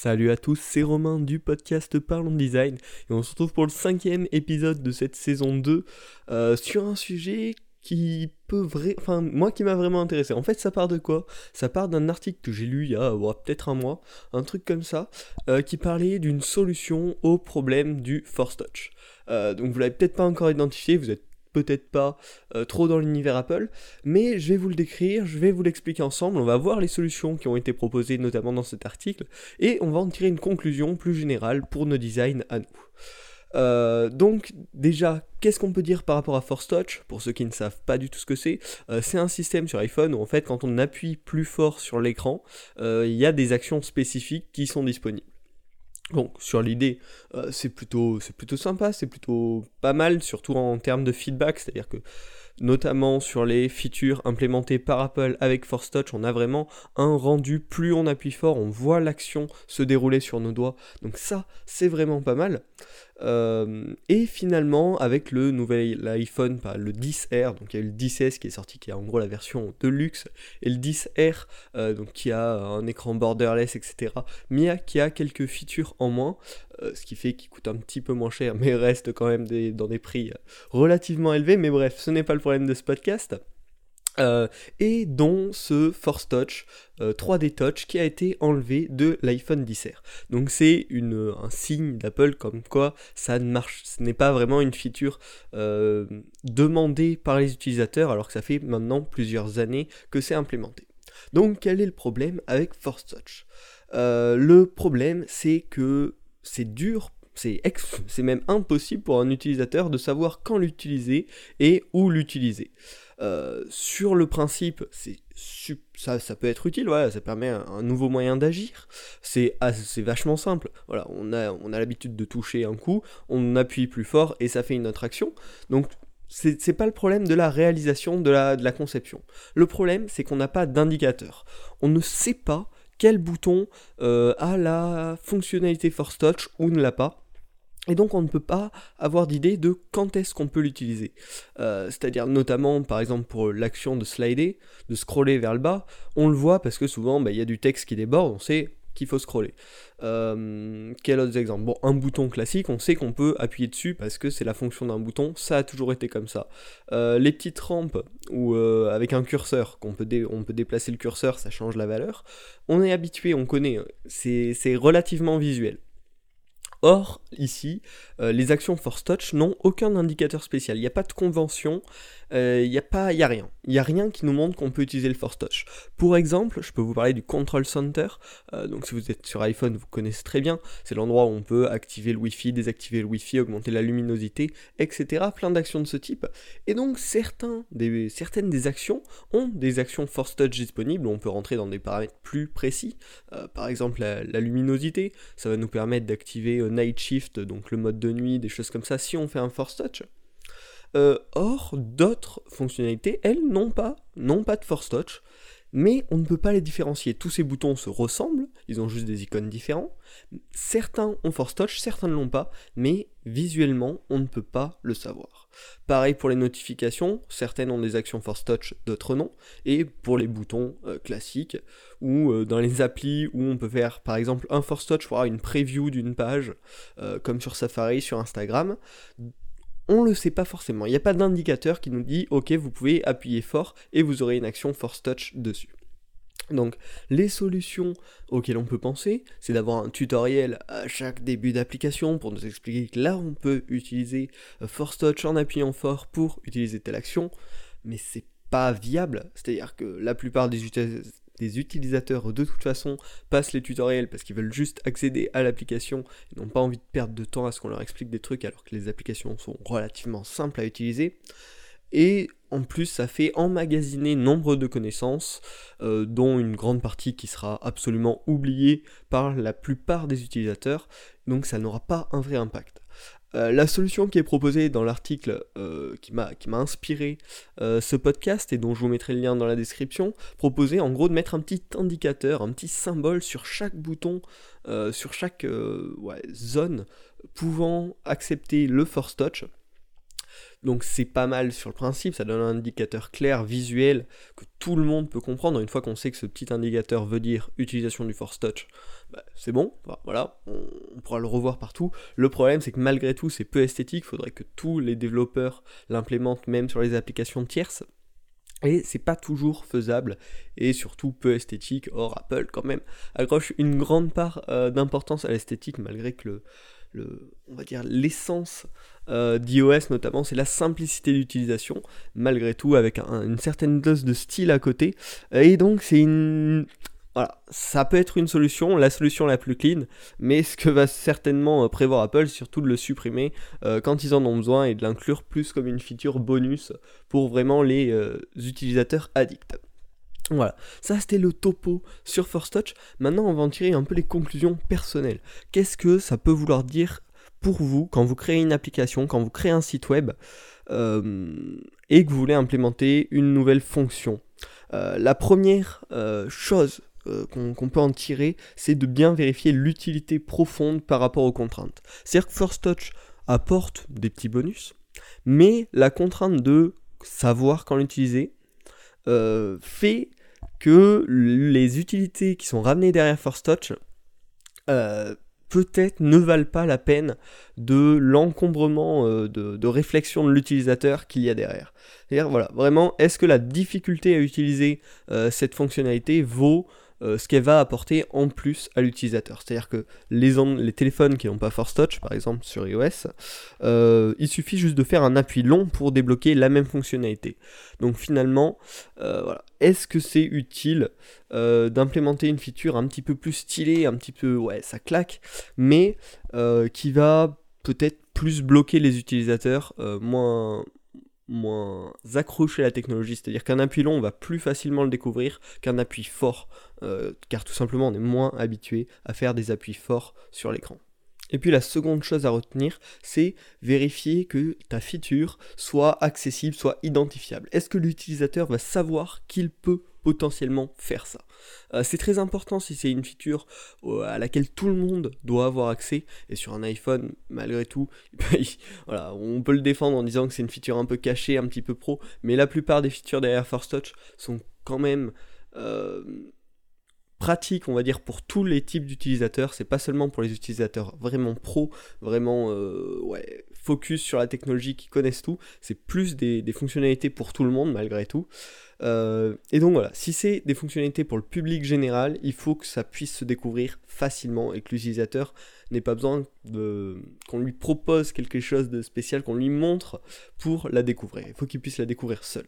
Salut à tous, c'est Romain du podcast Parlons Design et on se retrouve pour le cinquième épisode de cette saison 2 euh, sur un sujet qui peut vraiment... Enfin, moi qui m'a vraiment intéressé. En fait, ça part de quoi? Ça part d'un article que j'ai lu il y a peut-être un mois, un truc comme ça, euh, qui parlait d'une solution au problème du Force Touch. Euh, donc vous l'avez peut-être pas encore identifié, vous êtes peut-être pas euh, trop dans l'univers Apple, mais je vais vous le décrire, je vais vous l'expliquer ensemble, on va voir les solutions qui ont été proposées notamment dans cet article, et on va en tirer une conclusion plus générale pour nos designs à nous. Euh, donc déjà, qu'est-ce qu'on peut dire par rapport à Force Touch Pour ceux qui ne savent pas du tout ce que c'est, euh, c'est un système sur iPhone où en fait quand on appuie plus fort sur l'écran, il y a des actions spécifiques qui sont disponibles. Donc sur l'idée, euh, c'est plutôt, plutôt sympa, c'est plutôt pas mal, surtout en termes de feedback, c'est-à-dire que notamment sur les features implémentées par Apple avec Force Touch, on a vraiment un rendu, plus on appuie fort, on voit l'action se dérouler sur nos doigts, donc ça c'est vraiment pas mal. Euh, et finalement, avec le nouvel iPhone, le 10R, donc il y a eu le 10S qui est sorti, qui est en gros la version de luxe, et le 10R, euh, donc qui a un écran borderless, etc. Mais qui a quelques features en moins, euh, ce qui fait qu'il coûte un petit peu moins cher, mais reste quand même dans des prix relativement élevés. Mais bref, ce n'est pas le problème de ce podcast. Euh, et dont ce Force Touch 3D euh, Touch qui a été enlevé de l'iPhone 10R. Donc c'est un signe d'Apple comme quoi ça ne marche, ce n'est pas vraiment une feature demandée par les utilisateurs alors que ça fait maintenant plusieurs années que c'est implémenté. Donc quel est le problème avec Force Touch? Le problème c'est que c'est dur c'est même impossible pour un utilisateur de savoir quand l'utiliser et où l'utiliser. Euh, sur le principe, ça, ça, peut être utile, voilà, ça permet un, nouveau moyen d'agir. C'est vachement simple. Voilà, on a, on a l'habitude de toucher un coup, on appuie plus fort et ça fait une autre action. Donc c'est pas le problème de la réalisation de la, de la conception. Le problème, c'est qu'on n'a pas d'indicateur. On ne sait pas quel bouton euh, a la fonctionnalité Force Touch ou ne l'a pas. Et donc on ne peut pas avoir d'idée de quand est-ce qu'on peut l'utiliser. Euh, c'est-à-dire notamment par exemple pour l'action de slider, de scroller vers le bas, on le voit parce que souvent bah, il y a du texte qui déborde, on sait qu'il faut scroller. Euh, quel autre Bon, un bouton classique, on sait qu'on peut appuyer dessus parce que c'est la fonction d'un bouton, ça a toujours été comme ça. Euh, les petites rampes ou avec un curseur, qu'on peut, on peut déplacer le curseur, ça change la valeur. On est habitué, on connaît, c'est relativement visuel. Or, ici, euh, les actions Force Touch n'ont aucun indicateur spécial. Il n'y a pas de convention, euh, il n'y a, a rien. Il n'y a rien qui nous montre qu'on peut utiliser le Force Touch. Pour exemple, je peux vous parler du Control Center. Euh, donc si vous êtes sur iPhone, vous connaissez très bien. C'est l'endroit où on peut activer le Wi-Fi, désactiver le Wi-Fi, augmenter la luminosité, etc. Plein d'actions de ce type. Et donc certains des, certaines des actions ont des actions Force Touch disponibles. On peut rentrer dans des paramètres plus précis. par exemple la, luminosité. Ça va nous permettre d'activer Night Shift, donc le mode de nuit, des choses comme ça, si on fait un Force Touch. Euh, or, d'autres fonctionnalités, elles, n'ont pas, n'ont pas de Force Touch, mais on ne peut pas les différencier. Tous ces boutons se ressemblent, ils ont juste des icônes différents. Certains ont Force Touch, certains ne l'ont pas, mais visuellement, on ne peut pas le savoir. Pareil pour les notifications, certaines ont des actions Force Touch, d'autres non. Et pour les boutons euh, classiques, ou euh, dans les applis où on peut faire par exemple un Force Touch pour avoir une preview d'une page, euh, comme sur Safari, sur Instagram, on le sait pas forcément. Il n'y a pas d'indicateur qui nous dit ok vous pouvez appuyer fort et vous aurez une action force touch dessus. Donc les solutions auxquelles on peut penser, c'est d'avoir un tutoriel à chaque début d'application pour nous expliquer que là on peut utiliser euh, Force Touch en appuyant fort pour utiliser telle action, mais c'est pas viable, c'est-à-dire que la plupart des, des utilisateurs de toute façon passent les tutoriels parce qu'ils veulent juste accéder à l'application et n'ont pas envie de perdre de temps à ce qu'on leur explique des trucs alors que les applications sont relativement simples à utiliser. Et en plus, ça fait emmagasiner nombre de connaissances, euh, dont une grande partie qui sera absolument oubliée par la plupart des utilisateurs, donc ça n'aura pas un vrai impact. Euh, la solution qui est proposée dans l'article euh, qui m'a inspiré euh, ce podcast et dont je vous mettrai le lien dans la description, proposait en gros de mettre un petit indicateur, un petit symbole sur chaque bouton, sur chaque zone pouvant accepter le Force Touch. Donc c'est pas mal sur le principe, ça donne un indicateur clair, visuel, que tout le monde peut comprendre. Une fois qu'on sait que ce petit indicateur veut dire utilisation du Force Touch, bah, c'est bon, voilà, on, pourra le revoir partout. Le problème, c'est que malgré tout, c'est peu esthétique, il faudrait que tous les développeurs l'implémentent même sur les applications tierces. Et c'est pas toujours faisable et surtout peu esthétique. Or, Apple, quand même, accroche une grande part euh, d'importance à l'esthétique, malgré que le, on va dire l'essence euh, d'iOS notamment, c'est la simplicité d'utilisation, malgré tout avec une certaine dose de style à côté. Et donc c'est une, voilà, ça peut être une solution, la solution la plus clean, mais ce que va certainement euh, prévoir Apple, surtout de le supprimer euh, quand ils en ont besoin et de l'inclure plus comme une feature bonus pour vraiment les utilisateurs addicts. Voilà, ça c'était le topo sur First Touch. Maintenant, on va en tirer un peu les conclusions personnelles. Qu'est-ce que ça peut vouloir dire pour vous quand vous créez une application, quand vous créez un site web euh, et que vous voulez implémenter une nouvelle fonction? Euh, La première euh, chose qu'on peut en tirer, c'est de bien vérifier l'utilité profonde par rapport aux contraintes. C'est-à-dire que First Touch apporte des petits bonus, mais la contrainte de savoir quand l'utiliser fait que les utilités qui sont ramenées derrière Force Touch euh, peut-être ne valent pas la peine de l'encombrement euh, de, réflexion de l'utilisateur qu'il y a derrière. C'est-à-dire, voilà, vraiment, est-ce que la difficulté à utiliser euh, cette fonctionnalité vaut euh, ce qu'elle va apporter en plus à l'utilisateur. C'est-à-dire que les, téléphones qui n'ont pas Force Touch, par exemple sur iOS, euh, il suffit juste de faire un appui long pour débloquer la même fonctionnalité. Donc finalement, euh, est-ce que c'est utile d'implémenter une feature un petit peu plus stylée, un petit peu, ouais, ça claque, mais qui va peut-être plus bloquer les utilisateurs, moins, moins accroché à la technologie, c'est-à-dire qu'un appui long, on va plus facilement le découvrir qu'un appui fort, euh, car tout simplement on est moins habitué à faire des appuis forts sur l'écran. Et puis la seconde chose à retenir, c'est vérifier que ta feature soit accessible, soit identifiable. Est-ce que l'utilisateur va savoir qu'il peut potentiellement faire ça? Euh, c'est très important si c'est une feature euh, à laquelle tout le monde doit avoir accès, et sur un iPhone, malgré tout, voilà, on peut le défendre en disant que c'est une feature un peu cachée, un petit peu pro, mais la plupart des features derrière Force Touch sont quand même euh, pratiques, on va dire, pour tous les types d'utilisateurs. C'est pas seulement pour les utilisateurs vraiment pro, vraiment ouais, focus sur la technologie qui connaissent tout, c'est plus des, fonctionnalités pour tout le monde malgré tout. Euh, et donc voilà, si c'est des fonctionnalités pour le public général, il faut que ça puisse se découvrir facilement et que l'utilisateur n'ait pas besoin qu'on lui propose quelque chose de spécial, qu'on lui montre pour la découvrir. Il faut qu'il puisse la découvrir seul.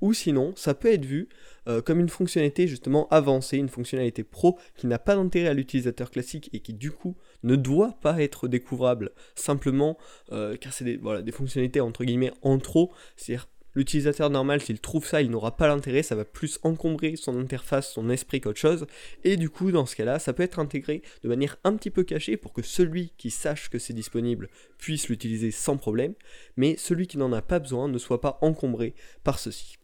Ou sinon, ça peut être vu euh, comme une fonctionnalité justement avancée, une fonctionnalité pro qui n'a pas d'intérêt à l'utilisateur classique et qui du coup ne doit pas être découvrable. Simplement euh, car c'est des, voilà, des fonctionnalités entre guillemets en trop, c'est-à-dire L'utilisateur normal, s'il trouve ça, il n'aura pas l'intérêt, ça va plus encombrer son interface, son esprit qu'autre chose. Et du coup, dans ce cas-là, ça peut être intégré de manière un petit peu cachée pour que celui qui sache que c'est disponible puisse l'utiliser sans problème, mais celui qui n'en a pas besoin ne soit pas encombré par ceci.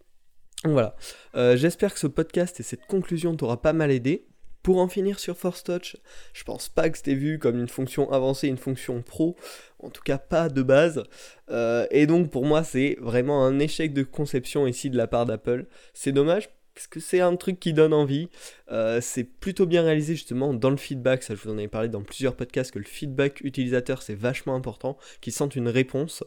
Voilà, euh, j'espère que ce podcast et cette conclusion t'aura pas mal aidé. Pour en finir sur Force Touch, je pense pas que c'était vu comme une fonction avancée, une fonction pro, en tout cas pas de base. Euh, et donc pour moi c'est vraiment un échec de conception ici de la part d'Apple. C'est dommage parce que c'est un truc qui donne envie. Euh, c'est plutôt bien réalisé justement dans le feedback. Ça, je vous en avais parlé dans plusieurs podcasts que le feedback utilisateur c'est vachement important, qu'ils sentent une réponse.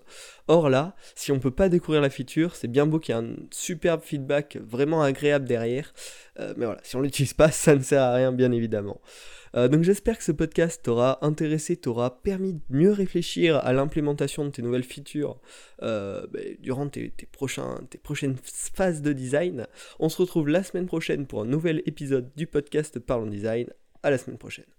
Or là, si on peut pas découvrir la feature, c'est bien beau qu'il y ait un superbe feedback vraiment agréable derrière. Euh, mais voilà, si on l'utilise pas, ça ne sert à rien bien évidemment. Euh, donc j'espère que ce podcast t'aura intéressé, t'aura permis de mieux réfléchir à l'implémentation de tes nouvelles features euh, bah, durant tes, tes prochaines phases de design. On se retrouve la semaine prochaine pour un nouvel épisode du podcast Parlons Design. À la semaine prochaine.